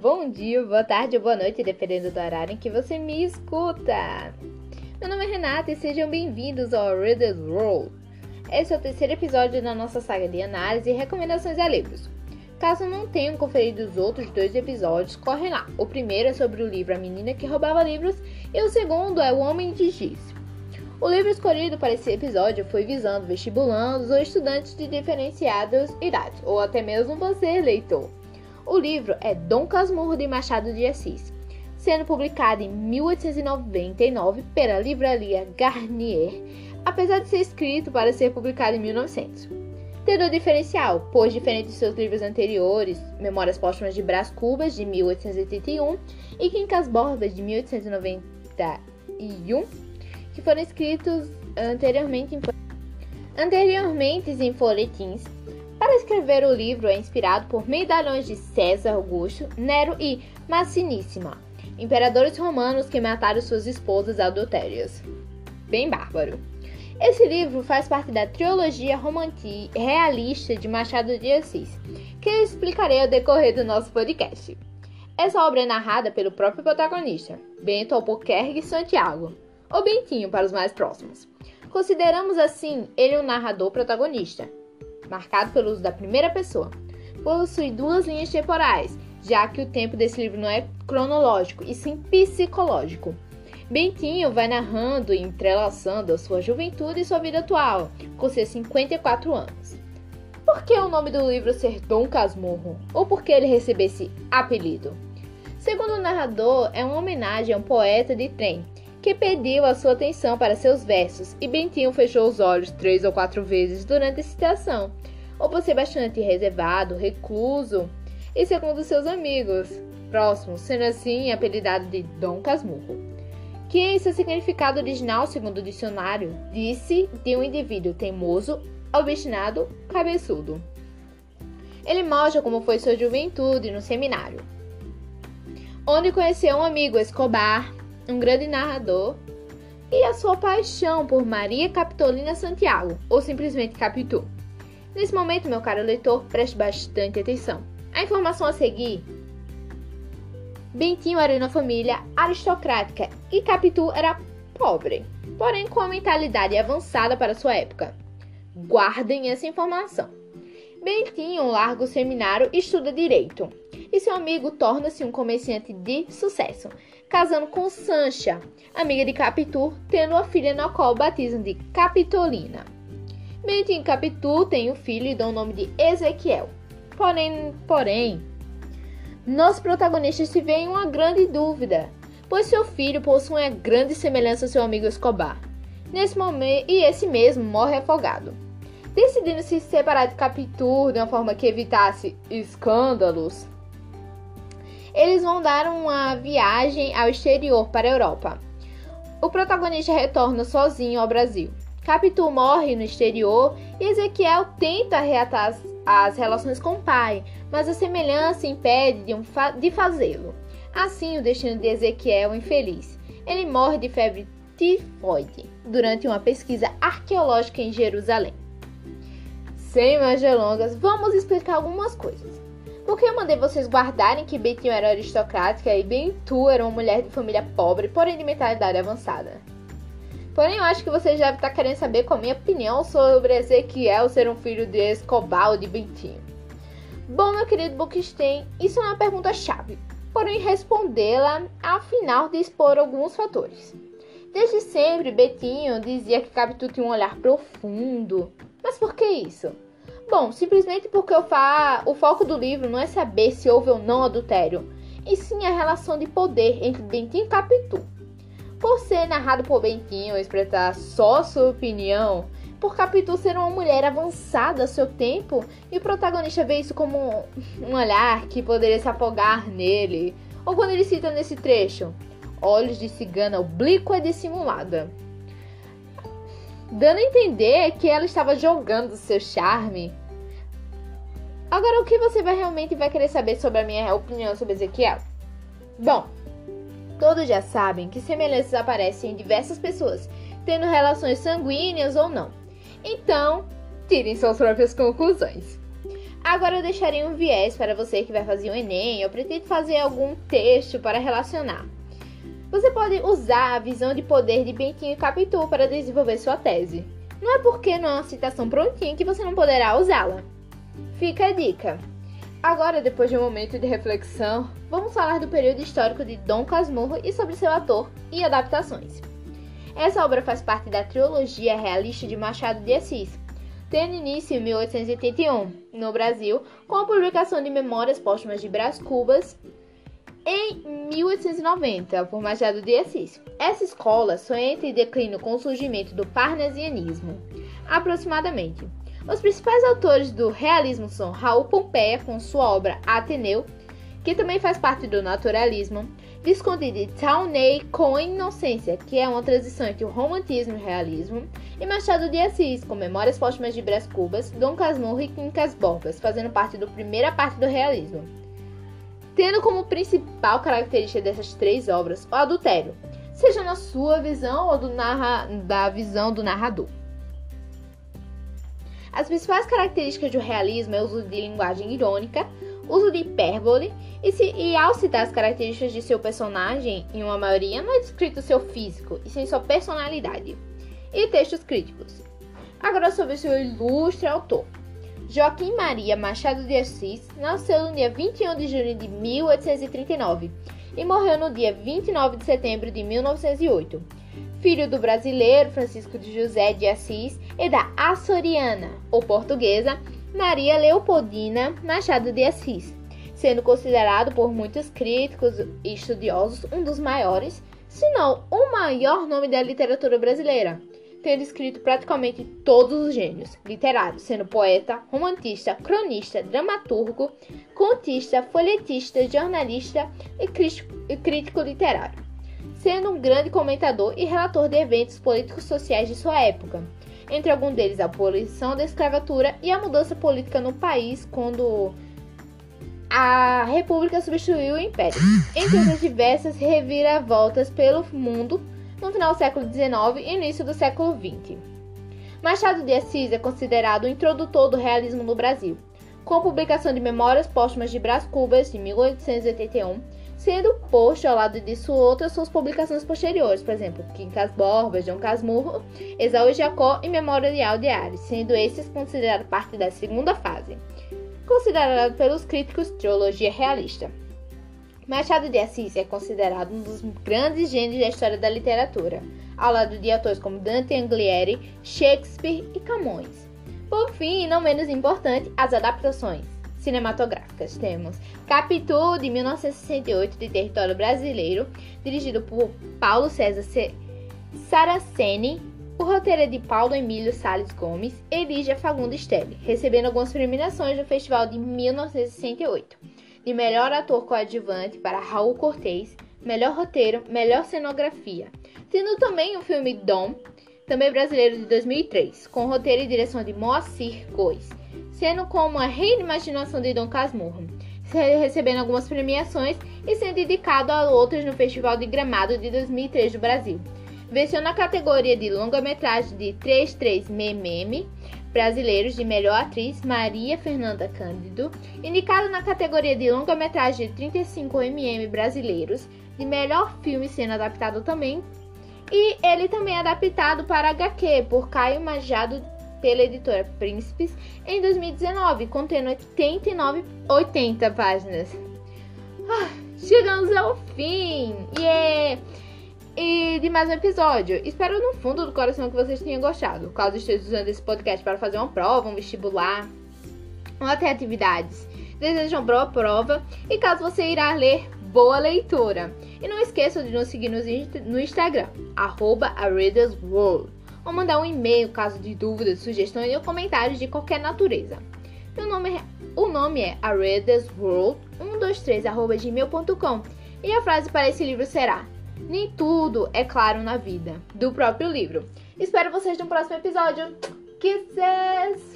Bom dia, boa tarde ou boa noite, dependendo do horário em que você me escuta. Meu nome é Renata e sejam bem-vindos ao Reader's World. Esse é o terceiro episódio da nossa saga de análise e recomendações a livros. Caso não tenham conferido os outros dois episódios, corre lá. O primeiro é sobre o livro A Menina que Roubava Livros e o segundo é O Homem de Giz. O livro escolhido para esse episódio foi visando vestibulandos ou estudantes de diferenciadas idades, ou até mesmo você, leitor. O livro é Dom Casmurro de Machado de Assis, sendo publicado em 1899 pela livraria Garnier, apesar de ser escrito para ser publicado em 1900. Tendo diferencial, pois diferente de seus livros anteriores, Memórias Póstumas de Brás Cubas, de 1881, e Quincas Bordas, de 1891, que foram escritos anteriormente em, anteriormente em folhetins. Escrever o livro é inspirado por medalhões de César Augusto, Nero e Massiníssima, imperadores romanos que mataram suas esposas adultérias. Bem bárbaro. Esse livro faz parte da trilogia romântica realista de Machado de Assis, que eu explicarei ao decorrer do nosso podcast. Essa obra é narrada pelo próprio protagonista, Bento Albuquerque Santiago, ou Bentinho para os mais próximos. Consideramos assim ele um narrador protagonista, marcado pelo uso da primeira pessoa. Possui duas linhas temporais, já que o tempo desse livro não é cronológico, e sim psicológico. Bentinho vai narrando e entrelaçando a sua juventude e sua vida atual, com seus 54 anos. Por que o nome do livro ser Dom Casmurro? Ou por que ele recebeu esse apelido? Segundo o narrador, é uma homenagem a um poeta de trem que pediu a sua atenção para seus versos, e Bentinho fechou os olhos três ou quatro vezes durante a citação, ou por ser bastante reservado, recluso e segundo seus amigos próximos, sendo assim apelidado de Dom Casmurro. Que em seu significado original, segundo o dicionário, disse de um indivíduo teimoso, obstinado, cabeçudo. Ele mostra como foi sua juventude no seminário, onde conheceu um amigo Escobar, um grande narrador, e a sua paixão por Maria Capitolina Santiago, ou simplesmente Capitu. Nesse momento, meu caro leitor, preste bastante atenção. A informação a seguir: Bentinho era uma família aristocrática e Capitu era pobre, porém com uma mentalidade avançada para sua época. Guardem essa informação. Bentinho larga o seminário e estuda direito, e seu amigo torna-se um comerciante de sucesso, casando com Sancha, amiga de Capitu, tendo uma filha na qual batizam de Capitolina. E Capitu têm um filho e dão o nome de Ezequiel. Porém, porém, nosso protagonista se vê em uma grande dúvida, pois seu filho possui uma grande semelhança ao seu amigo Escobar. Nesse momento, e esse mesmo morre afogado. Decidindo se separar de Capitu de uma forma que evitasse escândalos, eles vão dar uma viagem ao exterior para a Europa. O protagonista retorna sozinho ao Brasil. Capitu morre no exterior e Ezequiel tenta reatar as, as relações com o pai, mas a semelhança impede de, um fa de fazê-lo. Assim, o destino de Ezequiel é infeliz. Ele morre de febre tifoide durante uma pesquisa arqueológica em Jerusalém. Sem mais delongas, vamos explicar algumas coisas. Porque eu mandei vocês guardarem que Betinho era aristocrática e Bentu era uma mulher de família pobre, porém de mentalidade avançada. Porém, eu acho que vocês devem estar querendo saber qual a minha opinião sobre Ezequiel ser um filho de Escobar ou de Bentinho. Bom, meu querido Bookstein, isso é uma pergunta-chave, porém respondê-la ao final de expor alguns fatores. Desde sempre, Betinho dizia que Capitu tinha um olhar profundo. Mas por que isso? Bom, simplesmente porque o, fa... o foco do livro não é saber se houve ou não adultério, e sim a relação de poder entre Bentinho e Capitu. Por ser narrado por Bentinho expressar só sua opinião, por Capitu ser uma mulher avançada ao seu tempo, e o protagonista vê isso como um olhar que poderia se afogar nele, ou quando ele cita nesse trecho, olhos de cigana oblíqua e dissimulada dando a entender que ela estava jogando seu charme. Agora, o que você vai realmente vai querer saber sobre a minha opinião sobre Ezequiel? Bom, todos já sabem que semelhanças aparecem em diversas pessoas, tendo relações sanguíneas ou não. Então, tirem suas próprias conclusões. Agora eu deixarei um viés para você que vai fazer o Enem ou pretende fazer algum texto para relacionar. Você pode usar a visão de poder de Bentinho e Capitu para desenvolver sua tese. Não é porque não é uma citação prontinha que você não poderá usá-la. Fica a dica. Agora, depois de um momento de reflexão, vamos falar do período histórico de Dom Casmurro e sobre seu ator e adaptações. Essa obra faz parte da trilogia realista de Machado de Assis, tendo início em 1881, no Brasil, com a publicação de Memórias Póstumas de Brás Cubas em 1890, por Machado de Assis. Essa escola só entra em declínio com o surgimento do parnasianismo, aproximadamente. Os principais autores do realismo são Raul Pompeia, com sua obra Ateneu, que também faz parte do naturalismo, Visconde de Towney com Inocência, que é uma transição entre o romantismo e o realismo, e Machado de Assis, com Memórias Póstumas de Brás Cubas, Dom Casmurro e Quincas Borges, fazendo parte da primeira parte do realismo. Tendo como principal característica dessas três obras o adultério, seja na sua visão ou narra... da visão do narrador. As principais características do realismo é o uso de linguagem irônica, uso de hipérbole, e, se, e ao citar as características de seu personagem, em uma maioria, não é descrito seu físico, e sim sua personalidade. E textos críticos. Agora sobre seu ilustre autor. Joaquim Maria Machado de Assis nasceu no dia 21 de junho de 1839 e morreu no dia 29 de setembro de 1908 filho do brasileiro Francisco de José de Assis e da açoriana, ou portuguesa, Maria Leopoldina Machado de Assis, sendo considerado por muitos críticos e estudiosos um dos maiores, se não o maior nome da literatura brasileira, tendo escrito praticamente todos os gênios. Literários, sendo poeta, romantista, cronista, dramaturgo, contista, folhetista, jornalista e crítico literário. Sendo um grande comentador e relator de eventos políticos sociais de sua época, entre alguns deles a abolição da escravatura e a mudança política no país quando a República substituiu o Império, entre outras diversas reviravoltas pelo mundo no final do século XIX e início do século XX. Machado de Assis é considerado o introdutor do realismo no Brasil, com a publicação de Memórias Póstumas de Brás Cubas, de 1881, sendo posto ao lado disso outras suas publicações posteriores, por exemplo, Quincas Borbas, João Casmurro, Esaú Jacó e Memorial de Ares, sendo esses considerados parte da segunda fase, considerado pelos críticos teologia realista. Machado de Assis é considerado um dos grandes gênios da história da literatura, ao lado de autores como Dante Alighieri, Shakespeare e Camões. Por fim, e não menos importante, as adaptações cinematográficas. Temos Capitu, de 1968, de território brasileiro, dirigido por Paulo César Saraceni. O roteiro é de Paulo Emílio Sales Gomes e Lígia Fagundes Stelli, recebendo algumas premiações no festival de 1968. De melhor ator coadjuvante para Raul Cortez, melhor roteiro, melhor cenografia. Tendo também o filme Dom, também brasileiro de 2003, com roteiro e direção de Moacir Góes sendo como a reimaginação de Dom Casmurro, recebendo algumas premiações e sendo indicado a outras no Festival de Gramado de 2003 do Brasil. Venceu na categoria de longa-metragem de 33 mm brasileiros de melhor atriz Maria Fernanda Cândido, indicado na categoria de longa-metragem de 35 mm brasileiros de melhor filme sendo adaptado também, e ele também é adaptado para HQ por Caio Majado pela editora Príncipes em 2019, contendo 89, 80 páginas. Ah, chegamos ao fim! Yeah! E de mais um episódio. Espero no fundo do coração que vocês tenham gostado. Caso esteja usando esse podcast para fazer uma prova, um vestibular, ou até atividades. Desejo uma boa prova e caso você irá ler, boa leitura. E não esqueça de nos seguir no Instagram, arroba ou mandar um e-mail caso de dúvidas, sugestões ou comentários de qualquer natureza. Meu nome é, o nome é aredasworld123@gmail.com e a frase para esse livro será: Nem tudo é claro na vida, do próprio livro. Espero vocês no próximo episódio. Kisses!